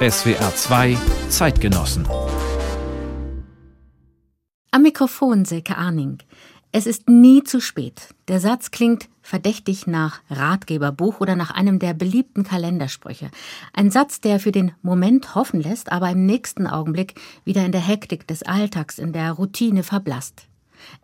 SWR 2 Zeitgenossen. Am Mikrofon Silke Arning. Es ist nie zu spät. Der Satz klingt verdächtig nach Ratgeberbuch oder nach einem der beliebten Kalendersprüche. Ein Satz, der für den Moment hoffen lässt, aber im nächsten Augenblick wieder in der Hektik des Alltags, in der Routine verblasst.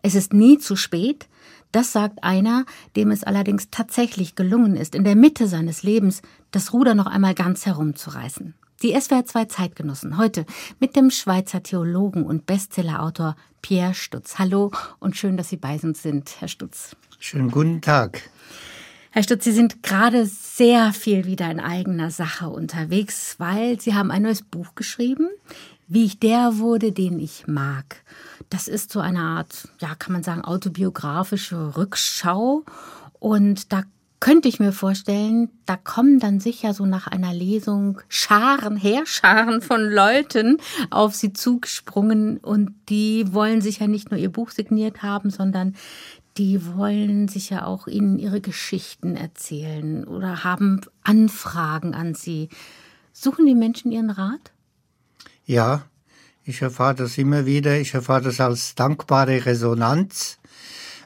Es ist nie zu spät, das sagt einer, dem es allerdings tatsächlich gelungen ist, in der Mitte seines Lebens das Ruder noch einmal ganz herumzureißen. Die SWR 2 Zeitgenossen heute mit dem Schweizer Theologen und Bestsellerautor Pierre Stutz. Hallo und schön, dass Sie bei uns sind, Herr Stutz. Schönen guten Tag. Herr Stutz, Sie sind gerade sehr viel wieder in eigener Sache unterwegs, weil Sie haben ein neues Buch geschrieben, Wie ich der wurde, den ich mag. Das ist so eine Art, ja, kann man sagen, autobiografische Rückschau. Und da könnte ich mir vorstellen, da kommen dann sicher so nach einer Lesung Scharen, Heerscharen von Leuten auf sie zugesprungen und die wollen sicher nicht nur ihr Buch signiert haben, sondern die wollen sicher auch ihnen ihre Geschichten erzählen oder haben Anfragen an sie. Suchen die Menschen ihren Rat? Ja, ich erfahre das immer wieder. Ich erfahre das als dankbare Resonanz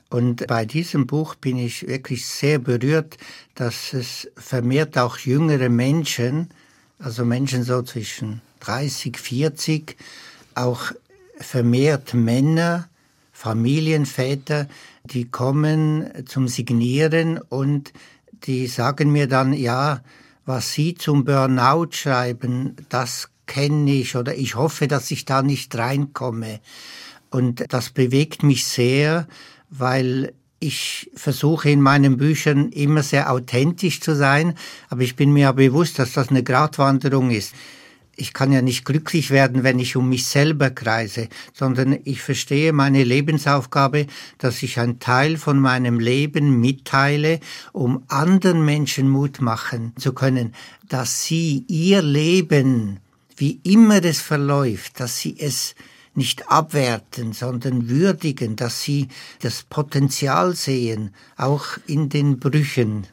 und bei diesem Buch bin ich wirklich sehr berührt, dass es vermehrt auch jüngere Menschen, also Menschen so zwischen 30, 40, auch vermehrt Männer, Familienväter, die kommen zum Signieren und die sagen mir dann, ja, was Sie zum Burnout schreiben, das kenne ich oder ich hoffe, dass ich da nicht reinkomme. Und das bewegt mich sehr, weil ich versuche in meinen Büchern immer sehr authentisch zu sein, aber ich bin mir bewusst, dass das eine Gratwanderung ist. Ich kann ja nicht glücklich werden, wenn ich um mich selber kreise, sondern ich verstehe meine Lebensaufgabe, dass ich einen Teil von meinem Leben mitteile, um anderen Menschen Mut machen zu können, dass sie ihr Leben, wie immer es verläuft, dass sie es nicht abwerten, sondern würdigen, dass sie das Potenzial sehen, auch in den Brüchen.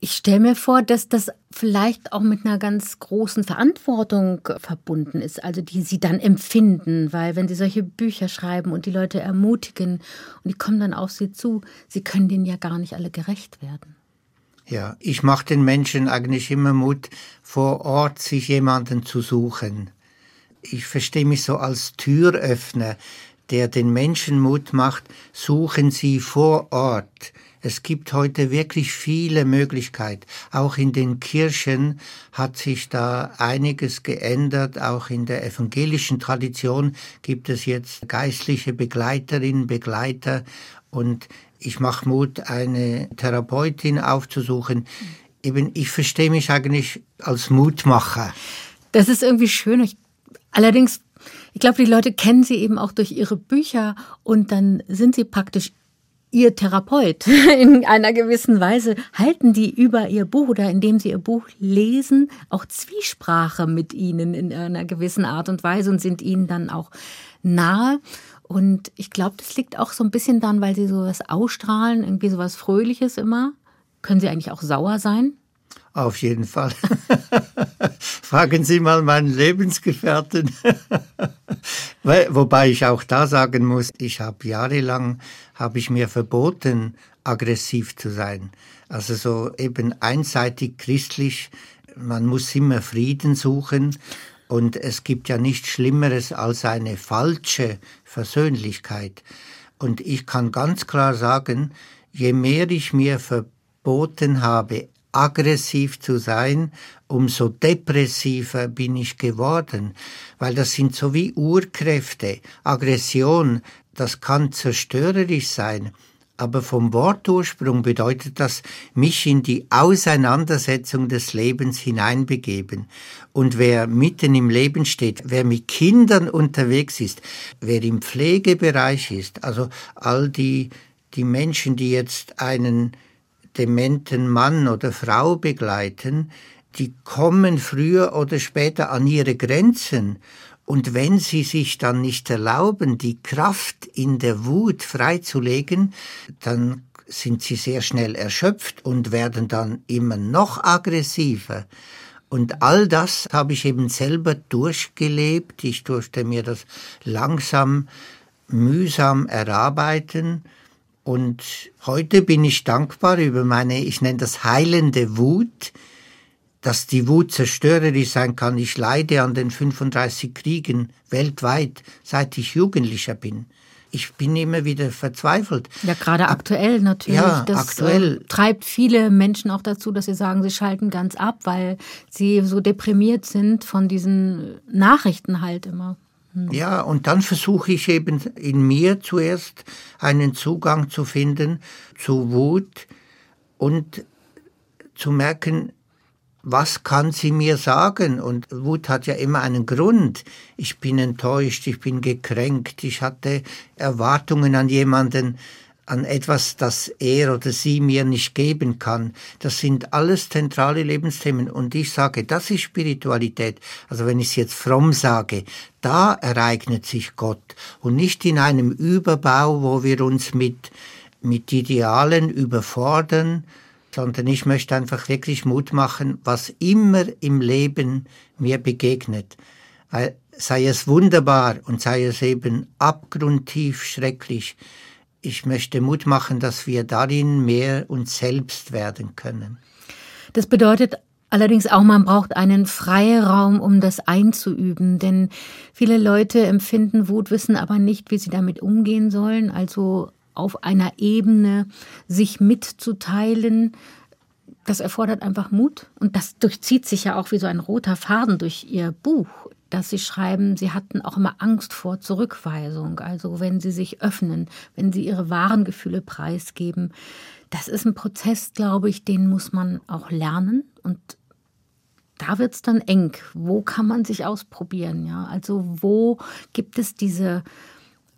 Ich stelle mir vor, dass das vielleicht auch mit einer ganz großen Verantwortung verbunden ist, also die Sie dann empfinden, weil wenn Sie solche Bücher schreiben und die Leute ermutigen und die kommen dann auf Sie zu, Sie können denen ja gar nicht alle gerecht werden. Ja, ich mache den Menschen eigentlich immer Mut, vor Ort sich jemanden zu suchen ich verstehe mich so als Türöffner, der den Menschen Mut macht, suchen Sie vor Ort. Es gibt heute wirklich viele Möglichkeiten. Auch in den Kirchen hat sich da einiges geändert. Auch in der evangelischen Tradition gibt es jetzt geistliche Begleiterinnen, Begleiter. Und ich mache Mut, eine Therapeutin aufzusuchen. Eben, ich verstehe mich eigentlich als Mutmacher. Das ist irgendwie schön. Ich Allerdings, ich glaube, die Leute kennen sie eben auch durch ihre Bücher und dann sind sie praktisch ihr Therapeut in einer gewissen Weise. Halten die über ihr Buch oder indem sie ihr Buch lesen auch Zwiesprache mit ihnen in einer gewissen Art und Weise und sind ihnen dann auch nahe. Und ich glaube, das liegt auch so ein bisschen dann, weil sie sowas ausstrahlen, irgendwie sowas Fröhliches immer. Können sie eigentlich auch sauer sein? Auf jeden Fall. Fragen Sie mal meinen Lebensgefährten. Wobei ich auch da sagen muss, ich habe jahrelang, habe ich mir verboten, aggressiv zu sein. Also so eben einseitig christlich, man muss immer Frieden suchen und es gibt ja nichts Schlimmeres als eine falsche Versöhnlichkeit. Und ich kann ganz klar sagen, je mehr ich mir verboten habe, aggressiv zu sein, umso depressiver bin ich geworden, weil das sind so wie Urkräfte. Aggression, das kann zerstörerisch sein, aber vom Wortursprung bedeutet das, mich in die Auseinandersetzung des Lebens hineinbegeben. Und wer mitten im Leben steht, wer mit Kindern unterwegs ist, wer im Pflegebereich ist, also all die, die Menschen, die jetzt einen dementen Mann oder Frau begleiten, die kommen früher oder später an ihre Grenzen. Und wenn sie sich dann nicht erlauben, die Kraft in der Wut freizulegen, dann sind sie sehr schnell erschöpft und werden dann immer noch aggressiver. Und all das habe ich eben selber durchgelebt. Ich durfte mir das langsam, mühsam erarbeiten. Und heute bin ich dankbar über meine, ich nenne das heilende Wut, dass die Wut zerstörerisch sein kann. Ich leide an den 35 Kriegen weltweit, seit ich Jugendlicher bin ich bin immer wieder verzweifelt. Ja, gerade aktuell natürlich. Ja, das aktuell. Äh, treibt viele Menschen auch dazu, dass sie sagen, sie schalten ganz ab, weil sie so deprimiert sind von diesen Nachrichten halt immer. Hm. Ja, und dann versuche ich eben in mir zuerst einen Zugang zu finden zu Wut und zu merken, was kann sie mir sagen? Und Wut hat ja immer einen Grund. Ich bin enttäuscht, ich bin gekränkt, ich hatte Erwartungen an jemanden, an etwas, das er oder sie mir nicht geben kann. Das sind alles zentrale Lebensthemen. Und ich sage, das ist Spiritualität. Also wenn ich es jetzt fromm sage, da ereignet sich Gott. Und nicht in einem Überbau, wo wir uns mit, mit Idealen überfordern, sondern ich möchte einfach wirklich Mut machen, was immer im Leben mir begegnet. Weil sei es wunderbar und sei es eben abgrundtief schrecklich, ich möchte Mut machen, dass wir darin mehr uns selbst werden können. Das bedeutet allerdings auch, man braucht einen Freiraum, um das einzuüben, denn viele Leute empfinden Wut, wissen aber nicht, wie sie damit umgehen sollen. Also auf einer Ebene sich mitzuteilen, das erfordert einfach Mut. Und das durchzieht sich ja auch wie so ein roter Faden durch Ihr Buch, dass Sie schreiben, Sie hatten auch immer Angst vor Zurückweisung. Also wenn Sie sich öffnen, wenn Sie Ihre wahren Gefühle preisgeben. Das ist ein Prozess, glaube ich, den muss man auch lernen. Und da wird es dann eng. Wo kann man sich ausprobieren? Ja? Also wo gibt es diese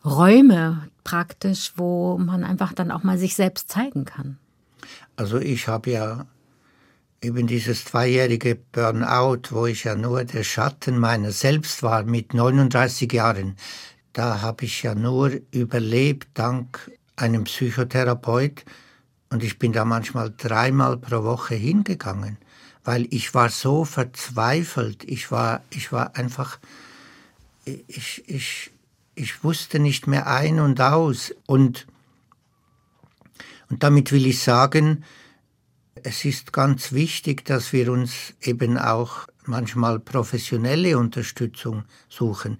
Räume praktisch, wo man einfach dann auch mal sich selbst zeigen kann. Also ich habe ja eben dieses zweijährige Burnout, wo ich ja nur der Schatten meiner selbst war mit 39 Jahren, da habe ich ja nur überlebt dank einem Psychotherapeut. Und ich bin da manchmal dreimal pro Woche hingegangen, weil ich war so verzweifelt, ich war, ich war einfach, ich, ich, ich wusste nicht mehr ein und aus. Und, und damit will ich sagen, es ist ganz wichtig, dass wir uns eben auch manchmal professionelle Unterstützung suchen.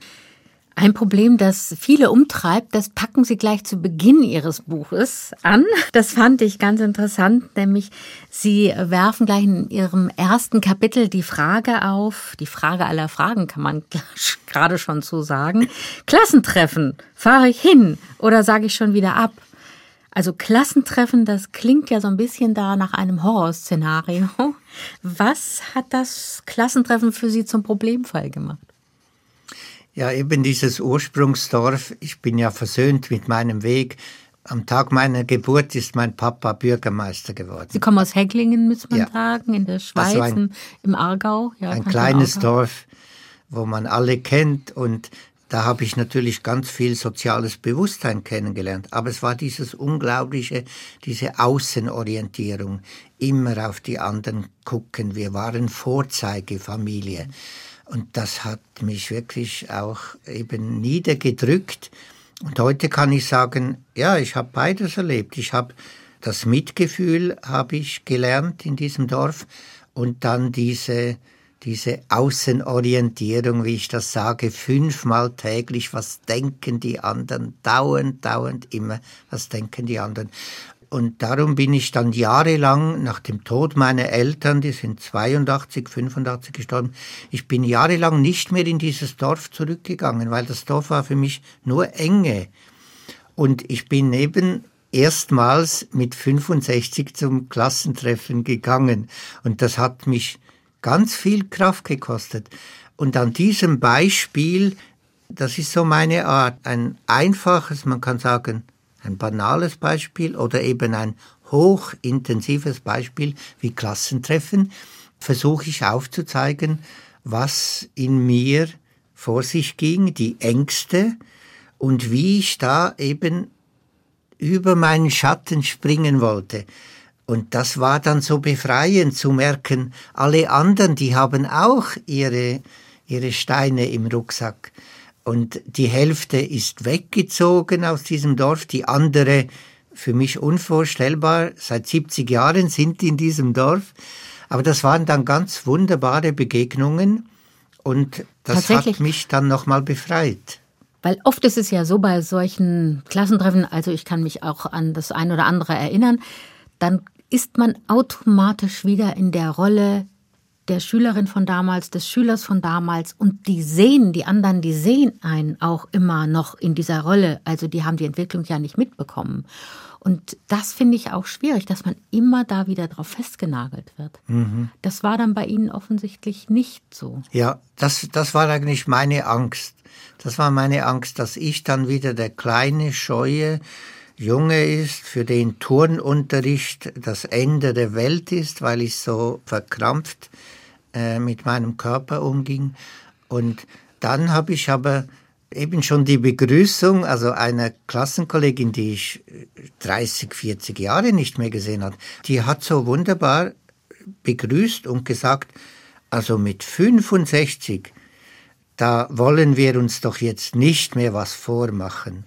Ein Problem, das viele umtreibt, das packen Sie gleich zu Beginn Ihres Buches an. Das fand ich ganz interessant, nämlich Sie werfen gleich in Ihrem ersten Kapitel die Frage auf, die Frage aller Fragen kann man gerade schon so sagen. Klassentreffen, fahre ich hin oder sage ich schon wieder ab? Also Klassentreffen, das klingt ja so ein bisschen da nach einem Horrorszenario. Was hat das Klassentreffen für Sie zum Problemfall gemacht? Ja, eben dieses Ursprungsdorf. Ich bin ja versöhnt mit meinem Weg. Am Tag meiner Geburt ist mein Papa Bürgermeister geworden. Sie kommen aus Hecklingen, muss man ja. sagen, in der Schweiz, ein, im Aargau. Ja, ein kleines Aargau. Dorf, wo man alle kennt und da habe ich natürlich ganz viel soziales Bewusstsein kennengelernt. Aber es war dieses unglaubliche, diese Außenorientierung, immer auf die anderen gucken. Wir waren Vorzeigefamilie. Und das hat mich wirklich auch eben niedergedrückt. Und heute kann ich sagen, ja, ich habe beides erlebt. Ich habe das Mitgefühl habe ich gelernt in diesem Dorf und dann diese diese Außenorientierung, wie ich das sage, fünfmal täglich, was denken die anderen, dauernd, dauernd immer, was denken die anderen. Und darum bin ich dann jahrelang nach dem Tod meiner Eltern, die sind 82, 85 gestorben, ich bin jahrelang nicht mehr in dieses Dorf zurückgegangen, weil das Dorf war für mich nur Enge. Und ich bin eben erstmals mit 65 zum Klassentreffen gegangen. Und das hat mich ganz viel Kraft gekostet. Und an diesem Beispiel, das ist so meine Art, ein einfaches, man kann sagen, ein banales Beispiel oder eben ein hochintensives Beispiel wie Klassentreffen, versuche ich aufzuzeigen, was in mir vor sich ging, die Ängste und wie ich da eben über meinen Schatten springen wollte. Und das war dann so befreiend zu merken, alle anderen, die haben auch ihre, ihre Steine im Rucksack. Und die Hälfte ist weggezogen aus diesem Dorf, die andere, für mich unvorstellbar, seit 70 Jahren sind in diesem Dorf. Aber das waren dann ganz wunderbare Begegnungen und das hat mich dann nochmal befreit. Weil oft ist es ja so bei solchen Klassentreffen, also ich kann mich auch an das ein oder andere erinnern, dann ist man automatisch wieder in der Rolle der Schülerin von damals, des Schülers von damals und die sehen, die anderen, die sehen einen auch immer noch in dieser Rolle. Also die haben die Entwicklung ja nicht mitbekommen. Und das finde ich auch schwierig, dass man immer da wieder drauf festgenagelt wird. Mhm. Das war dann bei Ihnen offensichtlich nicht so. Ja, das, das war eigentlich meine Angst. Das war meine Angst, dass ich dann wieder der kleine, scheue, Junge ist, für den Turnunterricht das Ende der Welt ist, weil ich so verkrampft äh, mit meinem Körper umging. Und dann habe ich aber eben schon die Begrüßung, also einer Klassenkollegin, die ich 30, 40 Jahre nicht mehr gesehen habe, die hat so wunderbar begrüßt und gesagt, also mit 65, da wollen wir uns doch jetzt nicht mehr was vormachen.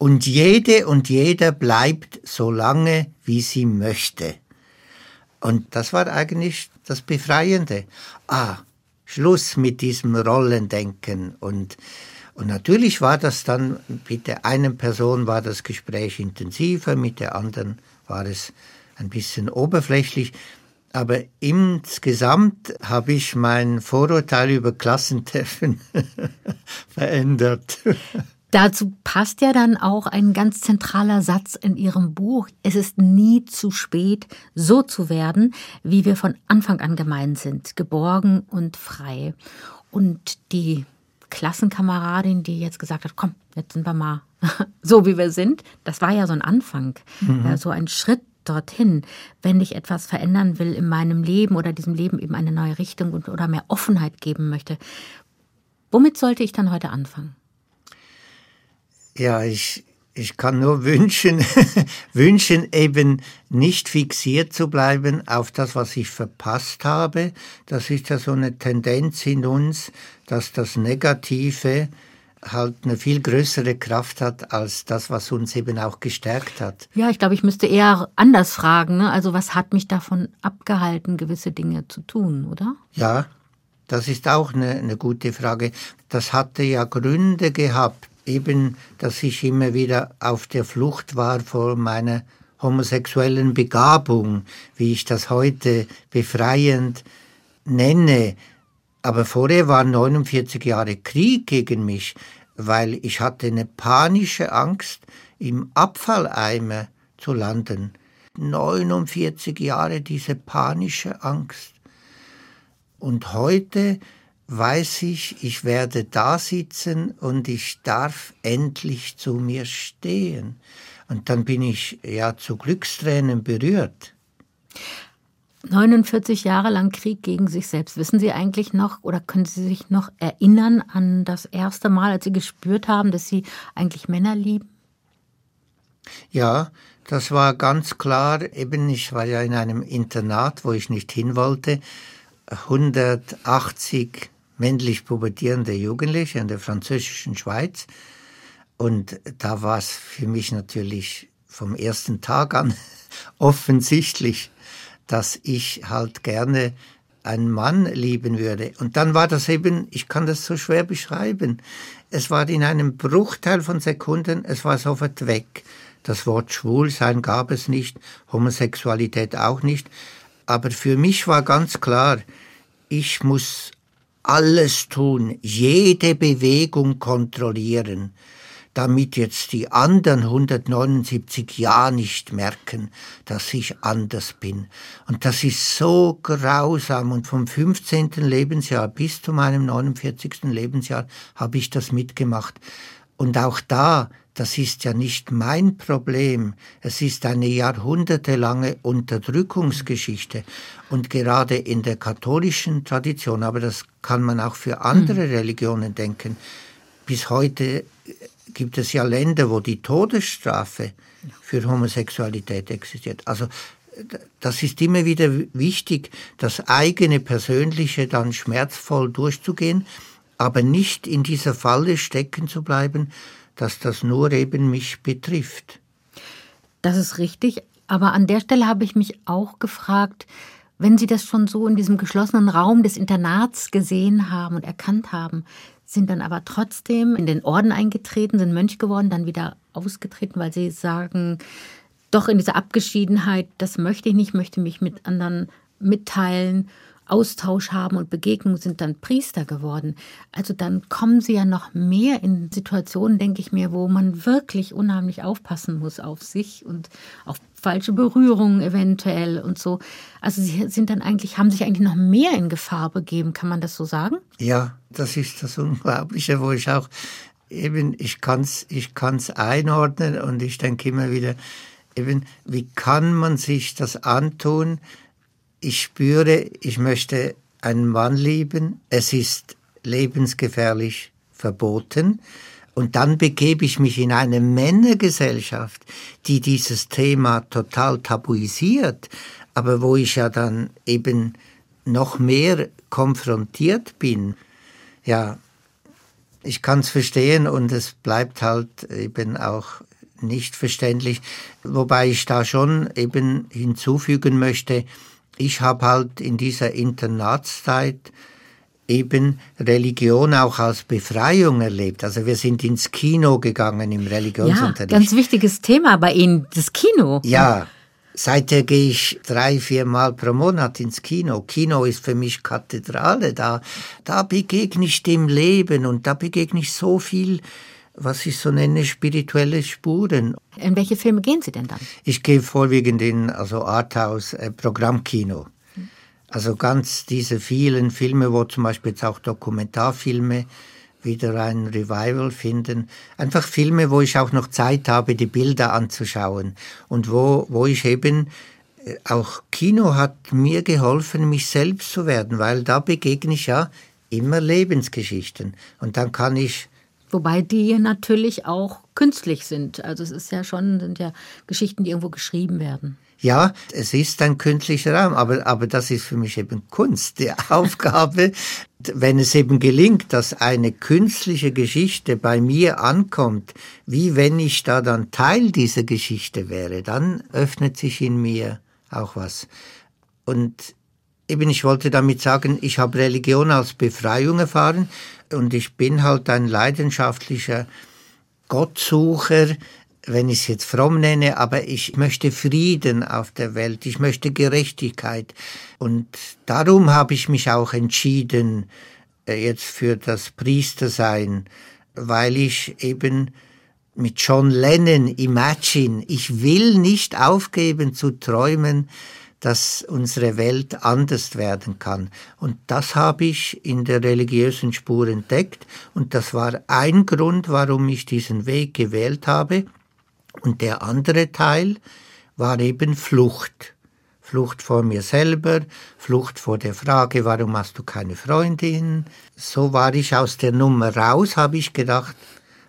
Und jede und jeder bleibt so lange, wie sie möchte. Und das war eigentlich das Befreiende. Ah, Schluss mit diesem Rollendenken. Und, und natürlich war das dann, mit der einen Person war das Gespräch intensiver, mit der anderen war es ein bisschen oberflächlich. Aber insgesamt habe ich mein Vorurteil über Klassentreffen verändert. Dazu passt ja dann auch ein ganz zentraler Satz in Ihrem Buch. Es ist nie zu spät, so zu werden, wie wir von Anfang an gemeint sind, geborgen und frei. Und die Klassenkameradin, die jetzt gesagt hat, komm, jetzt sind wir mal so, wie wir sind, das war ja so ein Anfang, mhm. ja, so ein Schritt dorthin, wenn ich etwas verändern will in meinem Leben oder diesem Leben eben eine neue Richtung und, oder mehr Offenheit geben möchte. Womit sollte ich dann heute anfangen? Ja, ich, ich kann nur wünschen, wünschen, eben nicht fixiert zu bleiben auf das, was ich verpasst habe. Das ist ja so eine Tendenz in uns, dass das Negative halt eine viel größere Kraft hat als das, was uns eben auch gestärkt hat. Ja, ich glaube, ich müsste eher anders fragen. Ne? Also was hat mich davon abgehalten, gewisse Dinge zu tun, oder? Ja, das ist auch eine, eine gute Frage. Das hatte ja Gründe gehabt eben, dass ich immer wieder auf der Flucht war vor meiner homosexuellen Begabung, wie ich das heute befreiend nenne. Aber vorher waren 49 Jahre Krieg gegen mich, weil ich hatte eine panische Angst, im Abfalleimer zu landen. 49 Jahre diese panische Angst. Und heute weiß ich, ich werde da sitzen und ich darf endlich zu mir stehen. Und dann bin ich ja zu Glückstränen berührt. 49 Jahre lang Krieg gegen sich selbst. Wissen Sie eigentlich noch oder können Sie sich noch erinnern an das erste Mal, als Sie gespürt haben, dass Sie eigentlich Männer lieben? Ja, das war ganz klar. Eben, ich war ja in einem Internat, wo ich nicht hin wollte. 180 männlich pubertierende Jugendliche in der französischen Schweiz. Und da war es für mich natürlich vom ersten Tag an offensichtlich, dass ich halt gerne einen Mann lieben würde. Und dann war das eben, ich kann das so schwer beschreiben, es war in einem Bruchteil von Sekunden, es war sofort weg. Das Wort Schwulsein gab es nicht, Homosexualität auch nicht. Aber für mich war ganz klar, ich muss alles tun, jede Bewegung kontrollieren, damit jetzt die anderen 179 ja nicht merken, dass ich anders bin. Und das ist so grausam. Und vom 15. Lebensjahr bis zu meinem 49. Lebensjahr habe ich das mitgemacht. Und auch da das ist ja nicht mein Problem. Es ist eine jahrhundertelange Unterdrückungsgeschichte. Und gerade in der katholischen Tradition, aber das kann man auch für andere mhm. Religionen denken, bis heute gibt es ja Länder, wo die Todesstrafe für Homosexualität existiert. Also das ist immer wieder wichtig, das eigene Persönliche dann schmerzvoll durchzugehen, aber nicht in dieser Falle stecken zu bleiben, dass das nur eben mich betrifft. Das ist richtig, aber an der Stelle habe ich mich auch gefragt, wenn Sie das schon so in diesem geschlossenen Raum des Internats gesehen haben und erkannt haben, sind dann aber trotzdem in den Orden eingetreten, sind Mönch geworden, dann wieder ausgetreten, weil Sie sagen, doch in dieser Abgeschiedenheit, das möchte ich nicht, möchte mich mit anderen mitteilen, Austausch haben und Begegnung sind dann Priester geworden. Also dann kommen sie ja noch mehr in Situationen, denke ich mir, wo man wirklich unheimlich aufpassen muss auf sich und auf falsche Berührungen eventuell und so. Also sie sind dann eigentlich, haben sich eigentlich noch mehr in Gefahr begeben, kann man das so sagen? Ja, das ist das Unglaubliche, wo ich auch eben, ich kann es ich kann's einordnen und ich denke immer wieder, eben, wie kann man sich das antun? Ich spüre, ich möchte einen Mann lieben, es ist lebensgefährlich verboten. Und dann begebe ich mich in eine Männergesellschaft, die dieses Thema total tabuisiert, aber wo ich ja dann eben noch mehr konfrontiert bin. Ja, ich kann es verstehen und es bleibt halt eben auch nicht verständlich, wobei ich da schon eben hinzufügen möchte, ich habe halt in dieser Internatszeit eben Religion auch als Befreiung erlebt. Also wir sind ins Kino gegangen im Religionsunterricht. Ja, ganz wichtiges Thema bei Ihnen, das Kino. Ja, seither gehe ich drei, vier Mal pro Monat ins Kino. Kino ist für mich Kathedrale. Da, da begegne ich dem Leben und da begegne ich so viel was ich so nenne, spirituelle Spuren. In welche Filme gehen Sie denn dann? Ich gehe vorwiegend in also Arthouse, äh, Programmkino. Also ganz diese vielen Filme, wo zum Beispiel jetzt auch Dokumentarfilme wieder ein Revival finden. Einfach Filme, wo ich auch noch Zeit habe, die Bilder anzuschauen und wo, wo ich eben äh, auch Kino hat mir geholfen, mich selbst zu werden, weil da begegne ich ja immer Lebensgeschichten und dann kann ich Wobei die natürlich auch künstlich sind. Also es ist ja schon, sind ja Geschichten, die irgendwo geschrieben werden. Ja, es ist ein künstlicher Raum, aber, aber das ist für mich eben Kunst. Die Aufgabe, wenn es eben gelingt, dass eine künstliche Geschichte bei mir ankommt, wie wenn ich da dann Teil dieser Geschichte wäre, dann öffnet sich in mir auch was. Und eben, ich wollte damit sagen, ich habe Religion als Befreiung erfahren und ich bin halt ein leidenschaftlicher Gottsucher, wenn ich es jetzt fromm nenne, aber ich möchte Frieden auf der Welt, ich möchte Gerechtigkeit. Und darum habe ich mich auch entschieden, äh, jetzt für das Priestersein, weil ich eben mit John Lennon Imagine, ich will nicht aufgeben zu träumen, dass unsere Welt anders werden kann. Und das habe ich in der religiösen Spur entdeckt und das war ein Grund, warum ich diesen Weg gewählt habe. Und der andere Teil war eben Flucht. Flucht vor mir selber, Flucht vor der Frage, warum hast du keine Freundin? So war ich aus der Nummer raus, habe ich gedacht,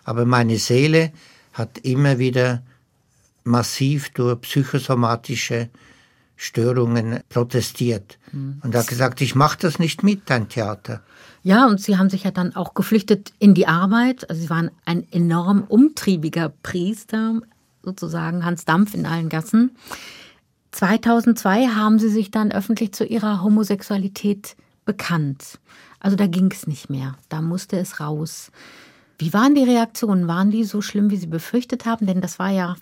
aber meine Seele hat immer wieder massiv durch psychosomatische Störungen protestiert mhm. und hat gesagt, ich mache das nicht mit, dein Theater. Ja, und Sie haben sich ja dann auch geflüchtet in die Arbeit. Also Sie waren ein enorm umtriebiger Priester, sozusagen Hans Dampf in allen Gassen. 2002 haben Sie sich dann öffentlich zu Ihrer Homosexualität bekannt. Also da ging es nicht mehr, da musste es raus. Wie waren die Reaktionen? Waren die so schlimm, wie Sie befürchtet haben? Denn das war ja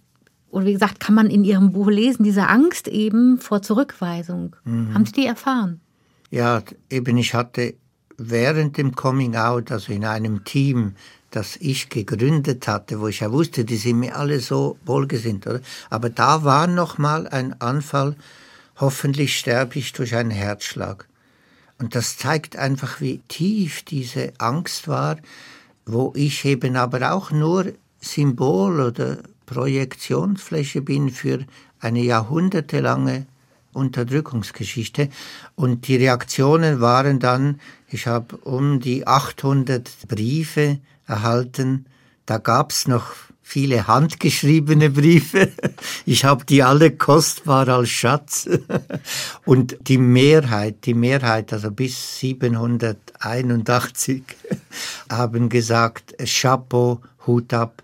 oder wie gesagt, kann man in Ihrem Buch lesen, diese Angst eben vor Zurückweisung. Mhm. Haben Sie die erfahren? Ja, eben ich hatte während dem Coming Out, also in einem Team, das ich gegründet hatte, wo ich ja wusste, die sind mir alle so wohlgesinnt, oder? Aber da war noch mal ein Anfall, hoffentlich sterbe ich durch einen Herzschlag. Und das zeigt einfach, wie tief diese Angst war, wo ich eben aber auch nur Symbol oder Projektionsfläche bin für eine jahrhundertelange Unterdrückungsgeschichte. Und die Reaktionen waren dann, ich habe um die 800 Briefe erhalten, da gab es noch viele handgeschriebene Briefe. Ich habe die alle kostbar als Schatz. Und die Mehrheit, die Mehrheit, also bis 781, haben gesagt, Chapeau, Hut ab,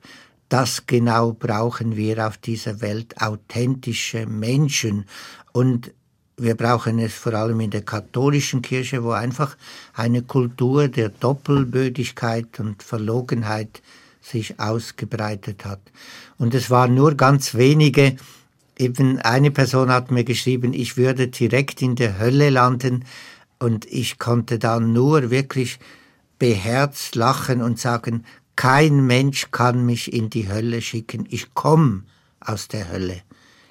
das genau brauchen wir auf dieser Welt, authentische Menschen. Und wir brauchen es vor allem in der katholischen Kirche, wo einfach eine Kultur der Doppelbödigkeit und Verlogenheit sich ausgebreitet hat. Und es waren nur ganz wenige, eben eine Person hat mir geschrieben, ich würde direkt in der Hölle landen und ich konnte dann nur wirklich beherzt lachen und sagen, kein Mensch kann mich in die Hölle schicken, ich komme aus der Hölle.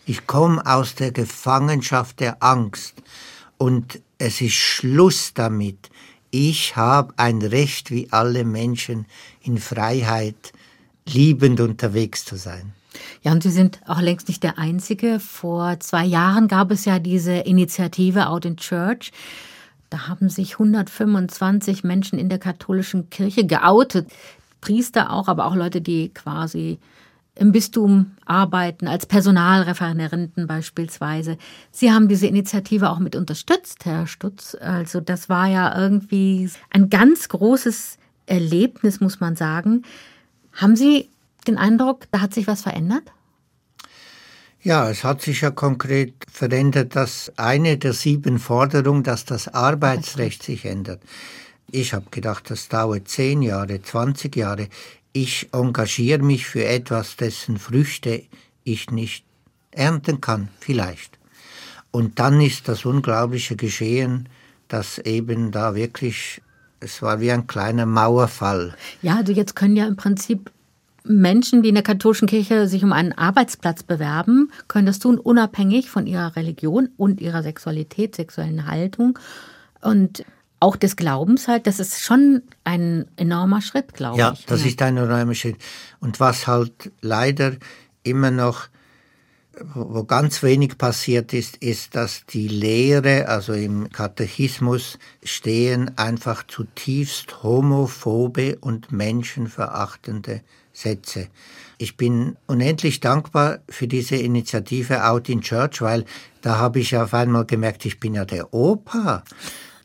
Ich komme aus der Gefangenschaft der Angst und es ist Schluss damit. Ich habe ein Recht wie alle Menschen in Freiheit liebend unterwegs zu sein. Ja, und Sie sind auch längst nicht der Einzige. Vor zwei Jahren gab es ja diese Initiative Out in Church. Da haben sich 125 Menschen in der katholischen Kirche geoutet. Priester auch, aber auch Leute, die quasi im Bistum arbeiten, als Personalreferenten beispielsweise. Sie haben diese Initiative auch mit unterstützt, Herr Stutz. Also das war ja irgendwie ein ganz großes Erlebnis, muss man sagen. Haben Sie den Eindruck, da hat sich was verändert? Ja, es hat sich ja konkret verändert, dass eine der sieben Forderungen, dass das Arbeitsrecht sich ändert. Ich habe gedacht, das dauert zehn Jahre, 20 Jahre ich engagiere mich für etwas, dessen Früchte ich nicht ernten kann, vielleicht. Und dann ist das Unglaubliche geschehen, dass eben da wirklich, es war wie ein kleiner Mauerfall. Ja, also jetzt können ja im Prinzip Menschen, die in der katholischen Kirche sich um einen Arbeitsplatz bewerben, können das tun, unabhängig von ihrer Religion und ihrer Sexualität, sexuellen Haltung. Und auch des Glaubens halt, das ist schon ein enormer Schritt, glaube ja, ich. Das ja, das ist ein enormer Schritt. Und was halt leider immer noch, wo ganz wenig passiert ist, ist, dass die Lehre, also im Katechismus stehen einfach zutiefst homophobe und menschenverachtende Sätze. Ich bin unendlich dankbar für diese Initiative Out in Church, weil da habe ich auf einmal gemerkt, ich bin ja der Opa.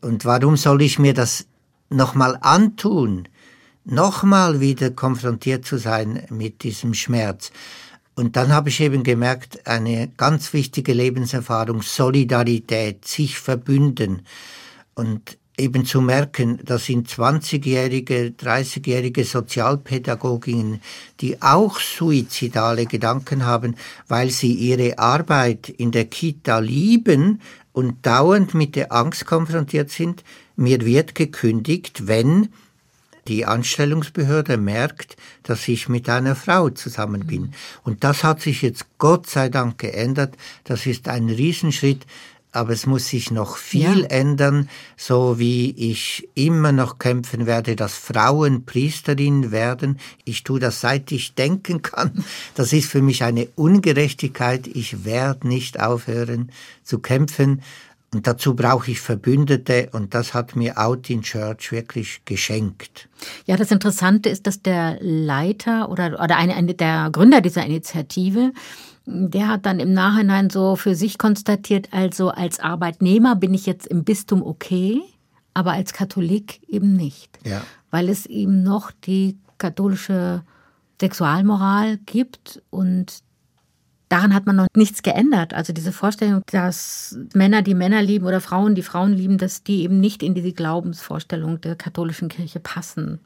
Und warum soll ich mir das nochmal antun? Nochmal wieder konfrontiert zu sein mit diesem Schmerz. Und dann habe ich eben gemerkt, eine ganz wichtige Lebenserfahrung, Solidarität, sich verbünden und eben zu merken, das sind 20-jährige, 30-jährige Sozialpädagoginnen, die auch suizidale Gedanken haben, weil sie ihre Arbeit in der Kita lieben, und dauernd mit der Angst konfrontiert sind, mir wird gekündigt, wenn die Anstellungsbehörde merkt, dass ich mit einer Frau zusammen bin. Und das hat sich jetzt Gott sei Dank geändert. Das ist ein Riesenschritt aber es muss sich noch viel ja. ändern, so wie ich immer noch kämpfen werde, dass Frauen Priesterin werden. Ich tue das seit ich denken kann. Das ist für mich eine Ungerechtigkeit. Ich werde nicht aufhören zu kämpfen. Und dazu brauche ich Verbündete und das hat mir Out in Church wirklich geschenkt. Ja, das Interessante ist, dass der Leiter oder, oder eine, eine der Gründer dieser Initiative der hat dann im Nachhinein so für sich konstatiert, also als Arbeitnehmer bin ich jetzt im Bistum okay, aber als Katholik eben nicht. Ja. Weil es eben noch die katholische Sexualmoral gibt und daran hat man noch nichts geändert. Also diese Vorstellung, dass Männer, die Männer lieben oder Frauen, die Frauen lieben, dass die eben nicht in diese Glaubensvorstellung der katholischen Kirche passen.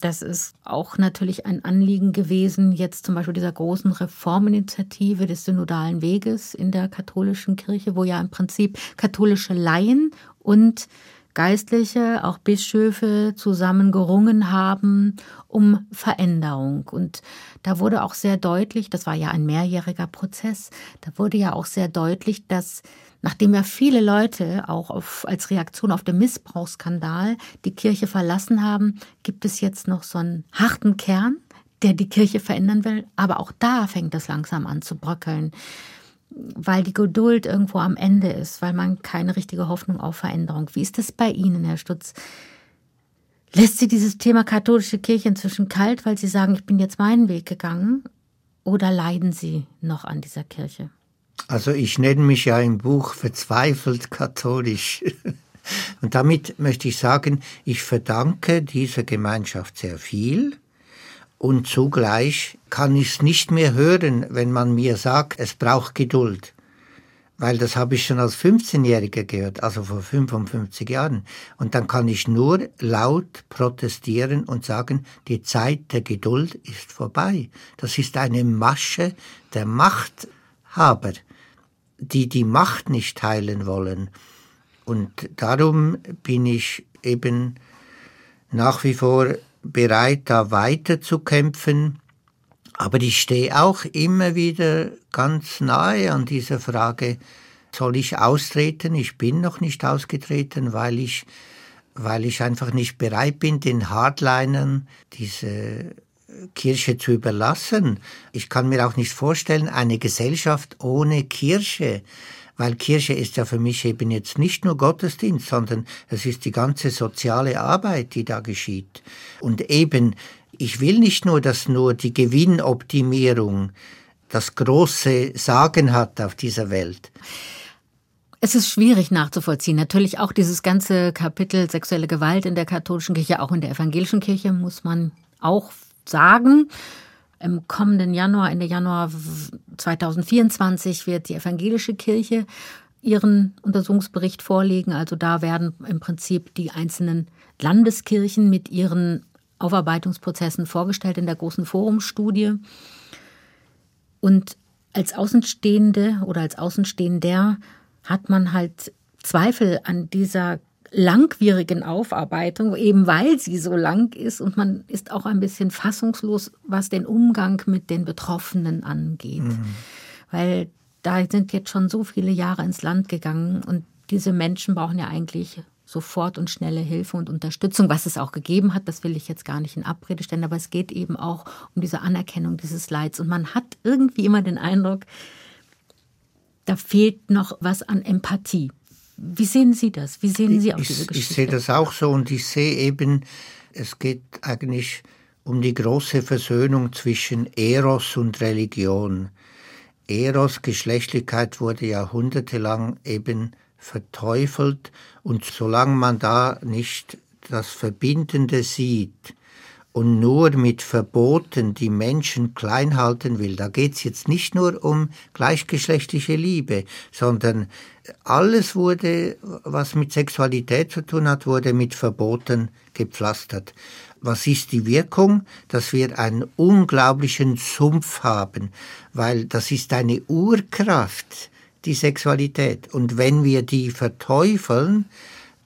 Das ist auch natürlich ein Anliegen gewesen, jetzt zum Beispiel dieser großen Reforminitiative des synodalen Weges in der katholischen Kirche, wo ja im Prinzip katholische Laien und Geistliche, auch Bischöfe zusammen gerungen haben um Veränderung. Und da wurde auch sehr deutlich, das war ja ein mehrjähriger Prozess, da wurde ja auch sehr deutlich, dass nachdem ja viele Leute auch auf, als Reaktion auf den Missbrauchsskandal die Kirche verlassen haben, gibt es jetzt noch so einen harten Kern, der die Kirche verändern will. Aber auch da fängt es langsam an zu bröckeln, weil die Geduld irgendwo am Ende ist, weil man keine richtige Hoffnung auf Veränderung. Wie ist das bei Ihnen, Herr Stutz? Lässt Sie dieses Thema katholische Kirche inzwischen kalt, weil Sie sagen, ich bin jetzt meinen Weg gegangen? Oder leiden Sie noch an dieser Kirche? Also ich nenne mich ja im Buch verzweifelt katholisch. Und damit möchte ich sagen, ich verdanke dieser Gemeinschaft sehr viel und zugleich kann ich es nicht mehr hören, wenn man mir sagt, es braucht Geduld. Weil das habe ich schon als 15-Jähriger gehört, also vor 55 Jahren. Und dann kann ich nur laut protestieren und sagen, die Zeit der Geduld ist vorbei. Das ist eine Masche der Machthaber, die die Macht nicht teilen wollen. Und darum bin ich eben nach wie vor bereit, da weiter zu kämpfen. Aber ich stehe auch immer wieder ganz nahe an dieser Frage, soll ich austreten? Ich bin noch nicht ausgetreten, weil ich, weil ich einfach nicht bereit bin, den Hardlinern diese Kirche zu überlassen. Ich kann mir auch nicht vorstellen, eine Gesellschaft ohne Kirche weil Kirche ist ja für mich eben jetzt nicht nur Gottesdienst, sondern es ist die ganze soziale Arbeit, die da geschieht. Und eben, ich will nicht nur, dass nur die Gewinnoptimierung das große Sagen hat auf dieser Welt. Es ist schwierig nachzuvollziehen. Natürlich auch dieses ganze Kapitel sexuelle Gewalt in der katholischen Kirche, auch in der evangelischen Kirche, muss man auch sagen. Im kommenden Januar, Ende Januar 2024, wird die evangelische Kirche ihren Untersuchungsbericht vorlegen. Also da werden im Prinzip die einzelnen Landeskirchen mit ihren Aufarbeitungsprozessen vorgestellt in der großen Forumstudie. Und als Außenstehende oder als Außenstehender hat man halt Zweifel an dieser langwierigen Aufarbeitung, eben weil sie so lang ist und man ist auch ein bisschen fassungslos, was den Umgang mit den Betroffenen angeht. Mhm. Weil da sind jetzt schon so viele Jahre ins Land gegangen und diese Menschen brauchen ja eigentlich sofort und schnelle Hilfe und Unterstützung, was es auch gegeben hat, das will ich jetzt gar nicht in Abrede stellen, aber es geht eben auch um diese Anerkennung dieses Leids und man hat irgendwie immer den Eindruck, da fehlt noch was an Empathie. Wie sehen Sie das? Wie sehen Sie auch ich, diese Geschichte? Ich sehe das auch so und ich sehe eben, es geht eigentlich um die große Versöhnung zwischen Eros und Religion. Eros, Geschlechtlichkeit wurde jahrhundertelang eben verteufelt und solange man da nicht das Verbindende sieht, und nur mit Verboten die Menschen klein halten will. Da geht es jetzt nicht nur um gleichgeschlechtliche Liebe, sondern alles wurde, was mit Sexualität zu tun hat, wurde mit Verboten gepflastert. Was ist die Wirkung? Dass wir einen unglaublichen Sumpf haben, weil das ist eine Urkraft, die Sexualität. Und wenn wir die verteufeln,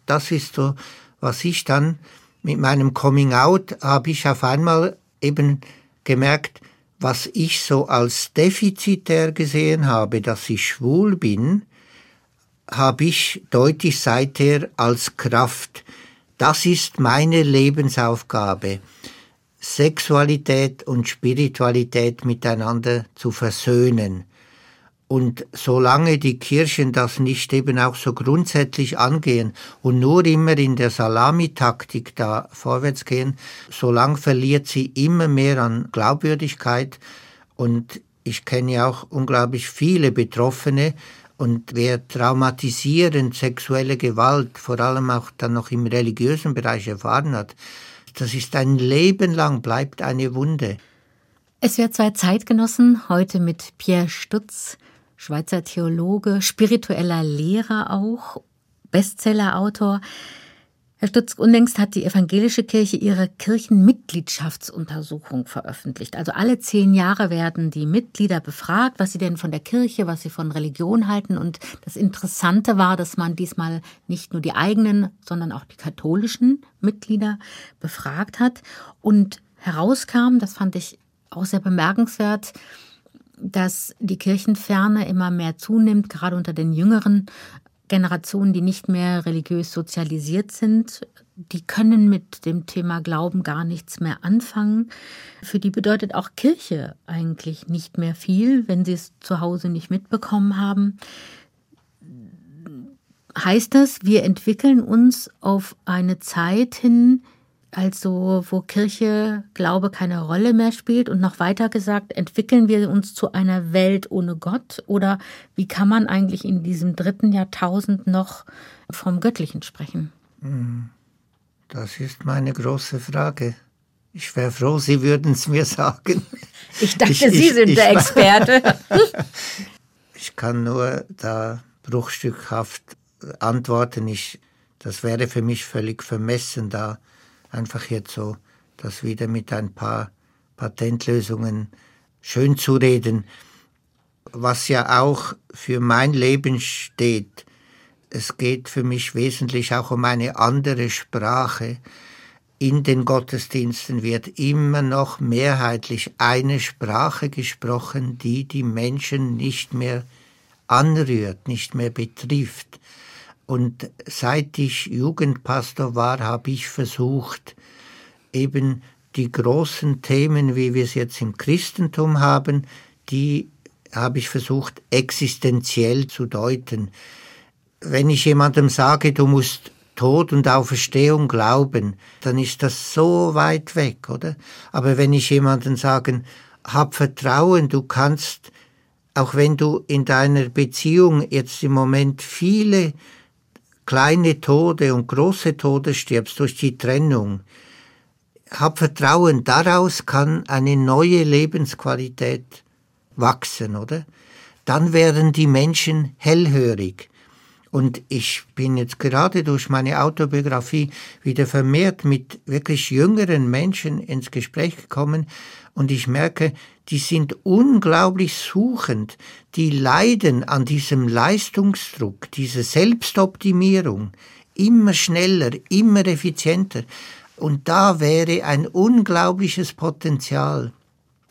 das ist so, was ich dann mit meinem Coming Out habe ich auf einmal eben gemerkt, was ich so als defizitär gesehen habe, dass ich schwul bin, habe ich deutlich seither als Kraft. Das ist meine Lebensaufgabe, Sexualität und Spiritualität miteinander zu versöhnen. Und solange die Kirchen das nicht eben auch so grundsätzlich angehen und nur immer in der Salamitaktik da vorwärts gehen, solange verliert sie immer mehr an Glaubwürdigkeit. Und ich kenne ja auch unglaublich viele Betroffene. Und wer traumatisierend sexuelle Gewalt, vor allem auch dann noch im religiösen Bereich erfahren hat, das ist ein Leben lang, bleibt eine Wunde. Es wird zwei Zeitgenossen, heute mit Pierre Stutz, Schweizer Theologe, spiritueller Lehrer auch, Bestsellerautor. Herr Stutz, unlängst hat die evangelische Kirche ihre Kirchenmitgliedschaftsuntersuchung veröffentlicht. Also alle zehn Jahre werden die Mitglieder befragt, was sie denn von der Kirche, was sie von Religion halten. Und das Interessante war, dass man diesmal nicht nur die eigenen, sondern auch die katholischen Mitglieder befragt hat. Und herauskam, das fand ich auch sehr bemerkenswert, dass die Kirchenferne immer mehr zunimmt, gerade unter den jüngeren Generationen, die nicht mehr religiös sozialisiert sind. Die können mit dem Thema Glauben gar nichts mehr anfangen. Für die bedeutet auch Kirche eigentlich nicht mehr viel, wenn sie es zu Hause nicht mitbekommen haben. Heißt das, wir entwickeln uns auf eine Zeit hin, also wo Kirche, Glaube keine Rolle mehr spielt und noch weiter gesagt, entwickeln wir uns zu einer Welt ohne Gott oder wie kann man eigentlich in diesem dritten Jahrtausend noch vom Göttlichen sprechen? Hm, das ist meine große Frage. Ich wäre froh, Sie würden es mir sagen. Ich dachte, ich, Sie ich, sind ich, der Experte. ich kann nur da bruchstückhaft antworten. Ich, das wäre für mich völlig vermessen, da einfach jetzt so das wieder mit ein paar Patentlösungen schön zu reden. Was ja auch für mein Leben steht, es geht für mich wesentlich auch um eine andere Sprache. In den Gottesdiensten wird immer noch mehrheitlich eine Sprache gesprochen, die die Menschen nicht mehr anrührt, nicht mehr betrifft. Und seit ich Jugendpastor war, habe ich versucht, eben die großen Themen, wie wir es jetzt im Christentum haben, die habe ich versucht existenziell zu deuten. Wenn ich jemandem sage, du musst Tod und Auferstehung glauben, dann ist das so weit weg, oder? Aber wenn ich jemandem sage, hab Vertrauen, du kannst, auch wenn du in deiner Beziehung jetzt im Moment viele kleine Tode und große Tode stirbst durch die Trennung. Hab Vertrauen, daraus kann eine neue Lebensqualität wachsen, oder? Dann werden die Menschen hellhörig. Und ich bin jetzt gerade durch meine Autobiografie wieder vermehrt mit wirklich jüngeren Menschen ins Gespräch gekommen und ich merke, die sind unglaublich suchend, die leiden an diesem Leistungsdruck, dieser Selbstoptimierung, immer schneller, immer effizienter. Und da wäre ein unglaubliches Potenzial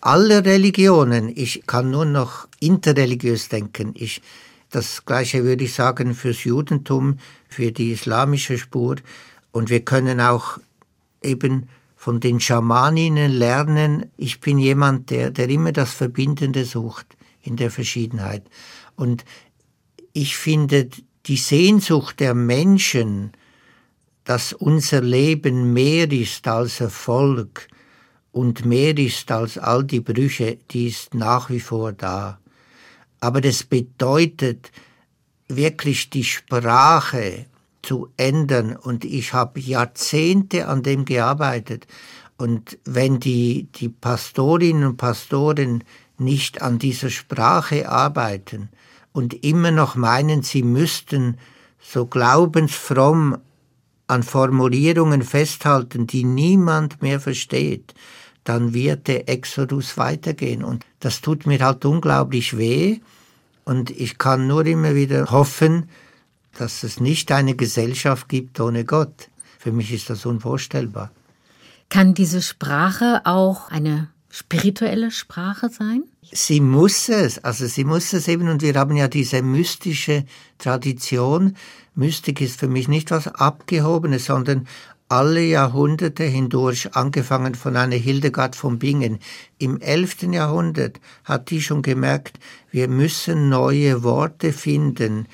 aller Religionen. Ich kann nur noch interreligiös denken. Ich, das Gleiche würde ich sagen fürs Judentum, für die islamische Spur. Und wir können auch eben von den Schamaninnen lernen. Ich bin jemand, der, der immer das Verbindende sucht in der Verschiedenheit. Und ich finde, die Sehnsucht der Menschen, dass unser Leben mehr ist als Erfolg und mehr ist als all die Brüche, die ist nach wie vor da. Aber das bedeutet wirklich die Sprache zu ändern. Und ich habe Jahrzehnte an dem gearbeitet. Und wenn die, die Pastorinnen und Pastoren nicht an dieser Sprache arbeiten und immer noch meinen, sie müssten so glaubensfromm an Formulierungen festhalten, die niemand mehr versteht, dann wird der Exodus weitergehen. Und das tut mir halt unglaublich weh. Und ich kann nur immer wieder hoffen, dass es nicht eine Gesellschaft gibt ohne Gott. Für mich ist das unvorstellbar. Kann diese Sprache auch eine spirituelle Sprache sein? Sie muss es, also sie muss es eben, und wir haben ja diese mystische Tradition. Mystik ist für mich nicht was Abgehobenes, sondern alle Jahrhunderte hindurch, angefangen von einer Hildegard von Bingen. Im 11. Jahrhundert hat die schon gemerkt, wir müssen neue Worte finden,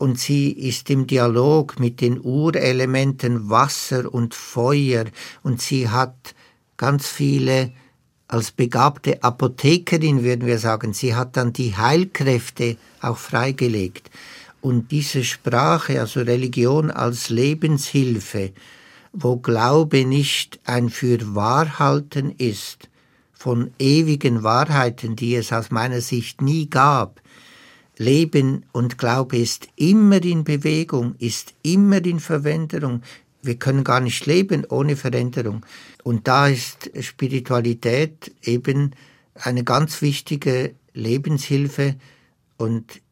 und sie ist im Dialog mit den Urelementen Wasser und Feuer und sie hat ganz viele als begabte Apothekerin würden wir sagen, sie hat dann die Heilkräfte auch freigelegt. Und diese Sprache, also Religion als Lebenshilfe, wo Glaube nicht ein Fürwahrhalten ist von ewigen Wahrheiten, die es aus meiner Sicht nie gab, Leben und Glaube ist immer in Bewegung, ist immer in Veränderung. Wir können gar nicht leben ohne Veränderung. Und da ist Spiritualität eben eine ganz wichtige Lebenshilfe und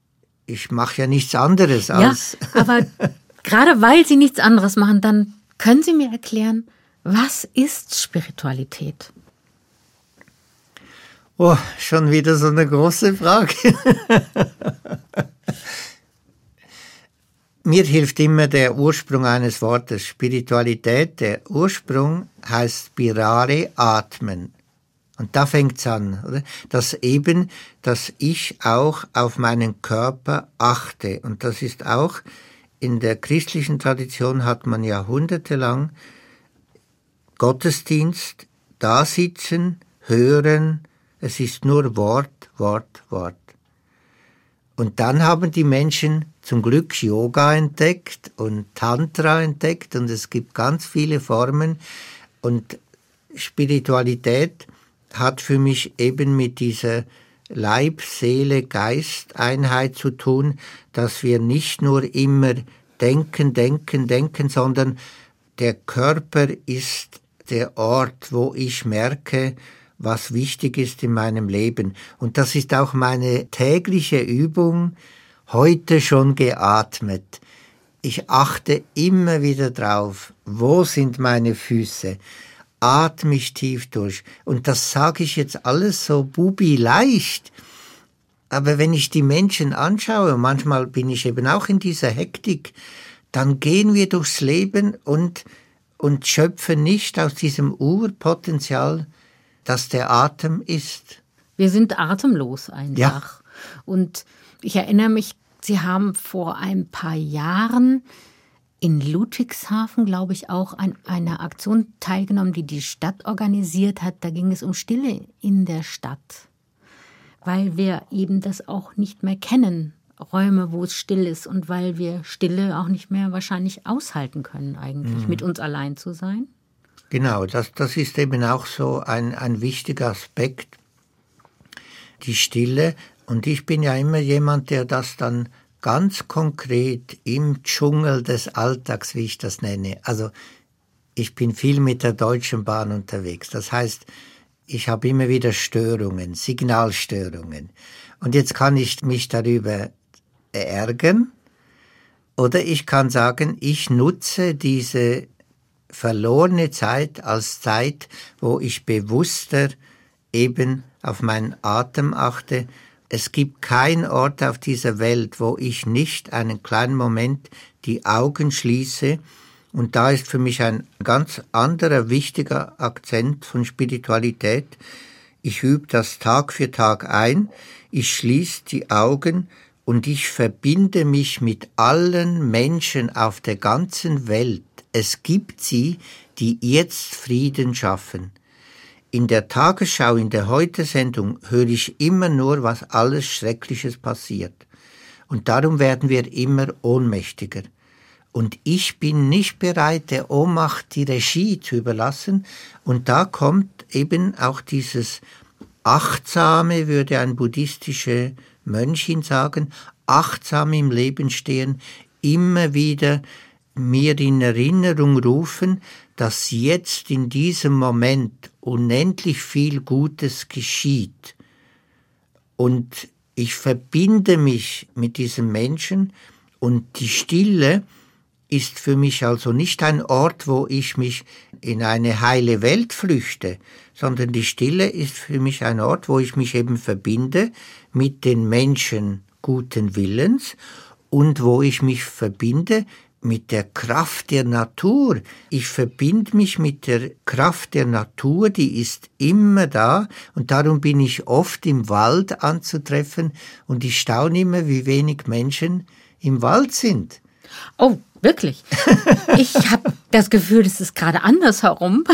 ich mache ja nichts anderes als. Ja, aber gerade weil Sie nichts anderes machen, dann können Sie mir erklären, was ist Spiritualität? Oh, schon wieder so eine große Frage. Mir hilft immer der Ursprung eines Wortes, Spiritualität. Der Ursprung heißt spirare, atmen. Und da fängt's an, oder? Dass eben, dass ich auch auf meinen Körper achte. Und das ist auch in der christlichen Tradition hat man jahrhundertelang Gottesdienst, da sitzen, hören, es ist nur Wort, Wort, Wort. Und dann haben die Menschen zum Glück Yoga entdeckt und Tantra entdeckt und es gibt ganz viele Formen und Spiritualität hat für mich eben mit dieser Leib, Seele, Geist Einheit zu tun, dass wir nicht nur immer denken, denken, denken, sondern der Körper ist der Ort, wo ich merke, was wichtig ist in meinem Leben. Und das ist auch meine tägliche Übung, heute schon geatmet. Ich achte immer wieder drauf, wo sind meine Füße? Atme ich tief durch. Und das sage ich jetzt alles so bubi leicht. Aber wenn ich die Menschen anschaue, manchmal bin ich eben auch in dieser Hektik, dann gehen wir durchs Leben und, und schöpfen nicht aus diesem Urpotenzial, das der Atem ist. Wir sind atemlos einfach. Ja. Und ich erinnere mich, Sie haben vor ein paar Jahren in Ludwigshafen, glaube ich, auch an einer Aktion teilgenommen, die die Stadt organisiert hat. Da ging es um Stille in der Stadt, weil wir eben das auch nicht mehr kennen, Räume, wo es still ist und weil wir Stille auch nicht mehr wahrscheinlich aushalten können, eigentlich mhm. mit uns allein zu sein. Genau, das, das ist eben auch so ein, ein wichtiger Aspekt, die Stille. Und ich bin ja immer jemand, der das dann ganz konkret im Dschungel des Alltags, wie ich das nenne. Also ich bin viel mit der Deutschen Bahn unterwegs. Das heißt, ich habe immer wieder Störungen, Signalstörungen. Und jetzt kann ich mich darüber ärgern oder ich kann sagen, ich nutze diese verlorene Zeit als Zeit, wo ich bewusster eben auf meinen Atem achte. Es gibt keinen Ort auf dieser Welt, wo ich nicht einen kleinen Moment die Augen schließe. Und da ist für mich ein ganz anderer wichtiger Akzent von Spiritualität. Ich übe das Tag für Tag ein. Ich schließe die Augen und ich verbinde mich mit allen Menschen auf der ganzen Welt. Es gibt sie, die jetzt Frieden schaffen. In der Tagesschau, in der Heute-Sendung höre ich immer nur, was alles Schreckliches passiert. Und darum werden wir immer ohnmächtiger. Und ich bin nicht bereit, der Ohnmacht die Regie zu überlassen. Und da kommt eben auch dieses Achtsame, würde ein buddhistischer Mönchin sagen, achtsam im Leben stehen, immer wieder mir in Erinnerung rufen, dass jetzt in diesem Moment unendlich viel Gutes geschieht. Und ich verbinde mich mit diesem Menschen und die Stille ist für mich also nicht ein Ort, wo ich mich in eine heile Welt flüchte, sondern die Stille ist für mich ein Ort, wo ich mich eben verbinde mit den Menschen guten Willens und wo ich mich verbinde mit der Kraft der Natur. Ich verbinde mich mit der Kraft der Natur, die ist immer da und darum bin ich oft im Wald anzutreffen und ich staune immer, wie wenig Menschen im Wald sind. Oh, Wirklich. Ich habe das Gefühl, es ist gerade andersherum,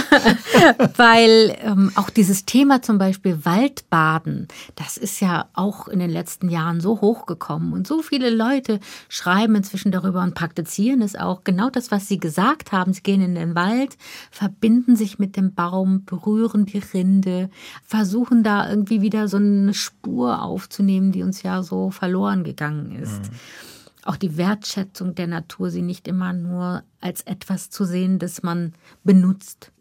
weil ähm, auch dieses Thema zum Beispiel Waldbaden, das ist ja auch in den letzten Jahren so hochgekommen und so viele Leute schreiben inzwischen darüber und praktizieren es auch. Genau das, was Sie gesagt haben, sie gehen in den Wald, verbinden sich mit dem Baum, berühren die Rinde, versuchen da irgendwie wieder so eine Spur aufzunehmen, die uns ja so verloren gegangen ist. Mhm auch die Wertschätzung der Natur, sie nicht immer nur als etwas zu sehen, das man benutzt.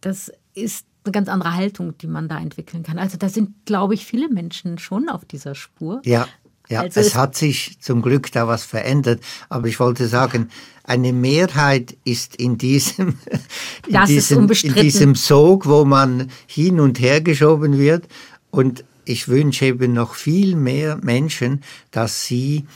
Das ist eine ganz andere Haltung, die man da entwickeln kann. Also da sind, glaube ich, viele Menschen schon auf dieser Spur. Ja, ja, also es hat sich zum Glück da was verändert, aber ich wollte sagen, eine Mehrheit ist in diesem, in diesem, in diesem Sog, wo man hin und her geschoben wird. Und ich wünsche eben noch viel mehr Menschen, dass sie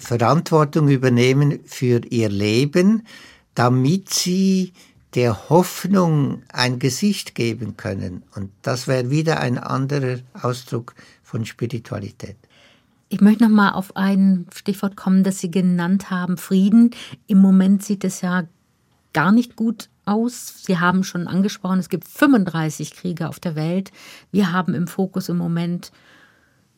Verantwortung übernehmen für ihr Leben, damit sie der Hoffnung ein Gesicht geben können. Und das wäre wieder ein anderer Ausdruck von Spiritualität. Ich möchte noch mal auf ein Stichwort kommen, das Sie genannt haben, Frieden. Im Moment sieht es ja gar nicht gut aus. Sie haben schon angesprochen, es gibt 35 Kriege auf der Welt. Wir haben im Fokus im Moment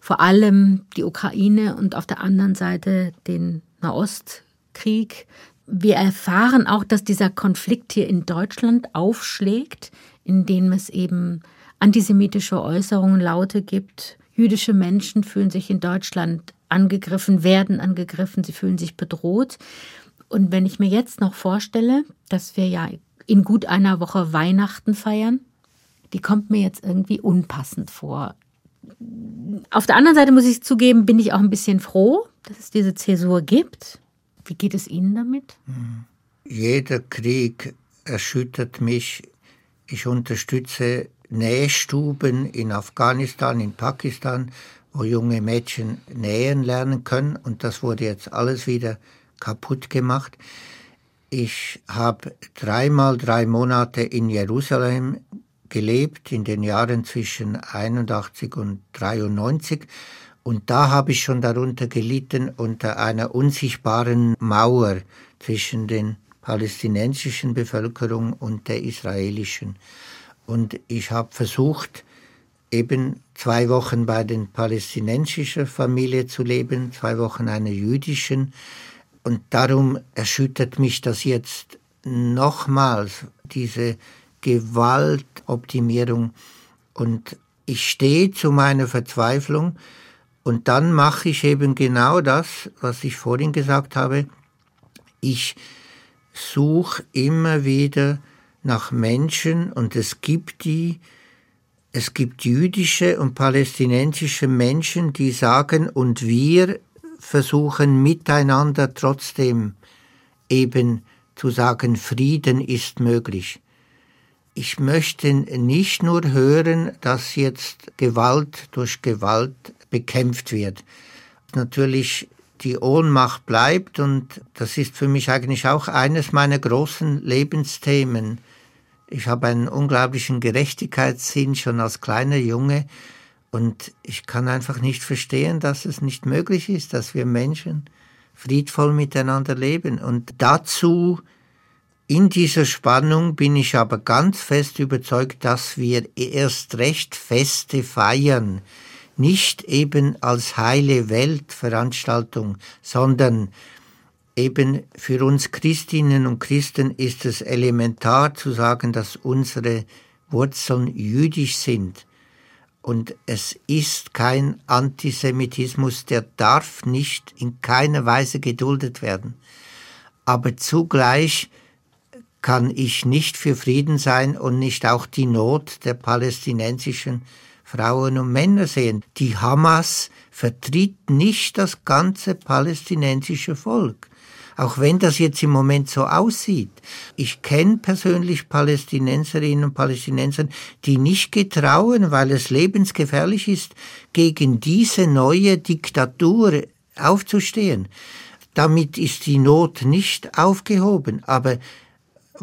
vor allem die Ukraine und auf der anderen Seite den Nahostkrieg. Wir erfahren auch, dass dieser Konflikt hier in Deutschland aufschlägt, indem es eben antisemitische Äußerungen, Laute gibt. Jüdische Menschen fühlen sich in Deutschland angegriffen, werden angegriffen, sie fühlen sich bedroht. Und wenn ich mir jetzt noch vorstelle, dass wir ja in gut einer Woche Weihnachten feiern, die kommt mir jetzt irgendwie unpassend vor. Auf der anderen Seite muss ich zugeben, bin ich auch ein bisschen froh, dass es diese Zäsur gibt. Wie geht es Ihnen damit? Jeder Krieg erschüttert mich. Ich unterstütze Nähstuben in Afghanistan, in Pakistan, wo junge Mädchen nähen lernen können. Und das wurde jetzt alles wieder kaputt gemacht. Ich habe dreimal drei Monate in Jerusalem gelebt, in den Jahren zwischen 81 und 93. Und da habe ich schon darunter gelitten, unter einer unsichtbaren Mauer zwischen den palästinensischen Bevölkerung und der israelischen. Und ich habe versucht, eben zwei Wochen bei den palästinensischen Familie zu leben, zwei Wochen einer jüdischen. Und darum erschüttert mich das jetzt nochmals, diese Gewaltoptimierung. Und ich stehe zu meiner Verzweiflung und dann mache ich eben genau das, was ich vorhin gesagt habe. Ich suche immer wieder nach Menschen und es gibt die, es gibt jüdische und palästinensische Menschen, die sagen, und wir versuchen miteinander trotzdem eben zu sagen, Frieden ist möglich. Ich möchte nicht nur hören, dass jetzt Gewalt durch Gewalt bekämpft wird. Natürlich die Ohnmacht bleibt und das ist für mich eigentlich auch eines meiner großen Lebensthemen. Ich habe einen unglaublichen Gerechtigkeitssinn schon als kleiner Junge und ich kann einfach nicht verstehen, dass es nicht möglich ist, dass wir Menschen friedvoll miteinander leben. Und dazu, in dieser Spannung, bin ich aber ganz fest überzeugt, dass wir erst recht Feste feiern. Nicht eben als heile Weltveranstaltung, sondern eben für uns Christinnen und Christen ist es elementar zu sagen, dass unsere Wurzeln jüdisch sind. Und es ist kein Antisemitismus, der darf nicht in keiner Weise geduldet werden. Aber zugleich kann ich nicht für Frieden sein und nicht auch die Not der palästinensischen Frauen und Männer sehen. Die Hamas vertritt nicht das ganze palästinensische Volk auch wenn das jetzt im Moment so aussieht. Ich kenne persönlich Palästinenserinnen und Palästinenser, die nicht getrauen, weil es lebensgefährlich ist, gegen diese neue Diktatur aufzustehen. Damit ist die Not nicht aufgehoben, aber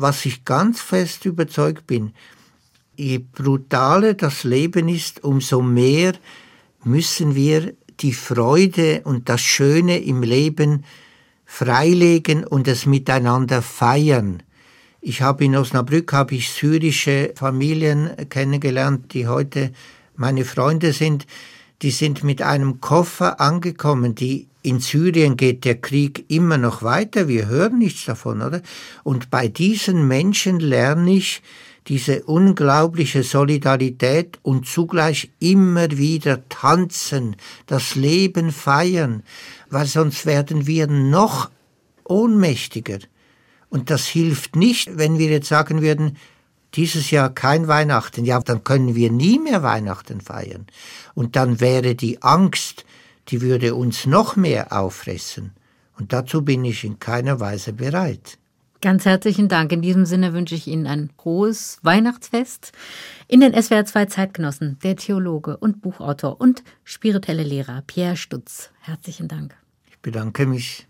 was ich ganz fest überzeugt bin, je brutaler das Leben ist, umso mehr müssen wir die Freude und das Schöne im Leben freilegen und es miteinander feiern. Ich habe in Osnabrück habe ich syrische Familien kennengelernt, die heute meine Freunde sind. Die sind mit einem Koffer angekommen, die in Syrien geht der Krieg immer noch weiter, wir hören nichts davon, oder? Und bei diesen Menschen lerne ich diese unglaubliche Solidarität und zugleich immer wieder tanzen, das Leben feiern weil sonst werden wir noch ohnmächtiger. Und das hilft nicht, wenn wir jetzt sagen würden, dieses Jahr kein Weihnachten, ja, dann können wir nie mehr Weihnachten feiern. Und dann wäre die Angst, die würde uns noch mehr auffressen. Und dazu bin ich in keiner Weise bereit. Ganz herzlichen Dank. In diesem Sinne wünsche ich Ihnen ein frohes Weihnachtsfest. In den SWR 2 Zeitgenossen, der Theologe und Buchautor und spirituelle Lehrer Pierre Stutz. Herzlichen Dank. Ich bedanke mich.